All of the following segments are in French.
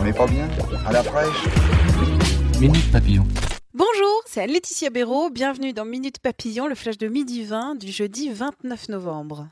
On n'est pas bien À la fraîche Minute Papillon. Bonjour, c'est Laetitia Béraud. Bienvenue dans Minute Papillon, le flash de midi 20 du jeudi 29 novembre.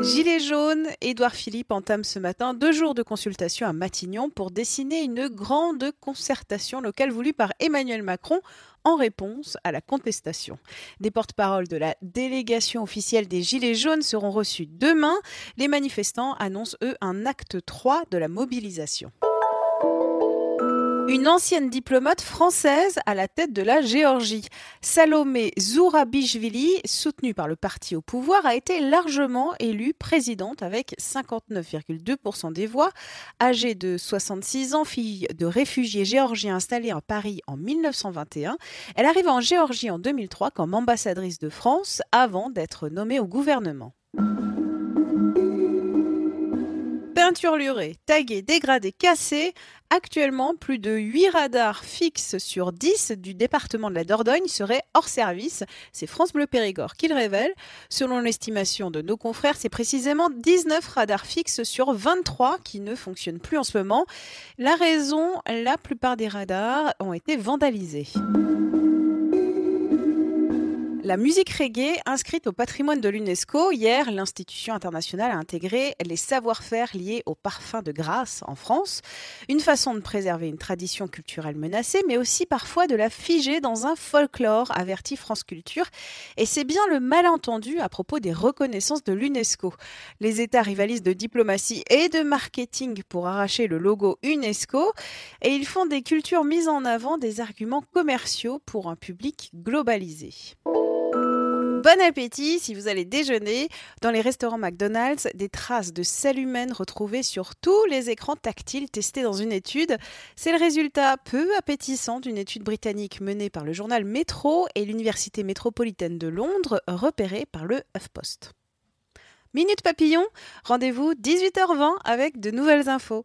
Gilets jaunes, Édouard Philippe entame ce matin deux jours de consultation à Matignon pour dessiner une grande concertation locale voulue par Emmanuel Macron en réponse à la contestation. Des porte-paroles de la délégation officielle des Gilets jaunes seront reçus demain. Les manifestants annoncent, eux, un acte 3 de la mobilisation. Une ancienne diplomate française à la tête de la Géorgie. Salomé Zourabichvili, soutenue par le parti au pouvoir, a été largement élue présidente avec 59,2% des voix. Âgée de 66 ans, fille de réfugiés géorgiens installés à Paris en 1921, elle arrive en Géorgie en 2003 comme ambassadrice de France avant d'être nommée au gouvernement. Peinture lurée, taguée, dégradée, cassée. Actuellement, plus de 8 radars fixes sur 10 du département de la Dordogne seraient hors service. C'est France Bleu Périgord qui le révèle. Selon l'estimation de nos confrères, c'est précisément 19 radars fixes sur 23 qui ne fonctionnent plus en ce moment. La raison, la plupart des radars ont été vandalisés. La musique reggae, inscrite au patrimoine de l'UNESCO, hier, l'institution internationale a intégré les savoir-faire liés au parfum de grâce en France. Une façon de préserver une tradition culturelle menacée, mais aussi parfois de la figer dans un folklore, averti France Culture. Et c'est bien le malentendu à propos des reconnaissances de l'UNESCO. Les États rivalisent de diplomatie et de marketing pour arracher le logo UNESCO, et ils font des cultures mises en avant des arguments commerciaux pour un public globalisé. Bon appétit si vous allez déjeuner. Dans les restaurants McDonald's, des traces de sel humaine retrouvées sur tous les écrans tactiles testés dans une étude. C'est le résultat peu appétissant d'une étude britannique menée par le journal Metro et l'Université métropolitaine de Londres, repérée par le HuffPost. Minute Papillon, rendez-vous 18h20 avec de nouvelles infos.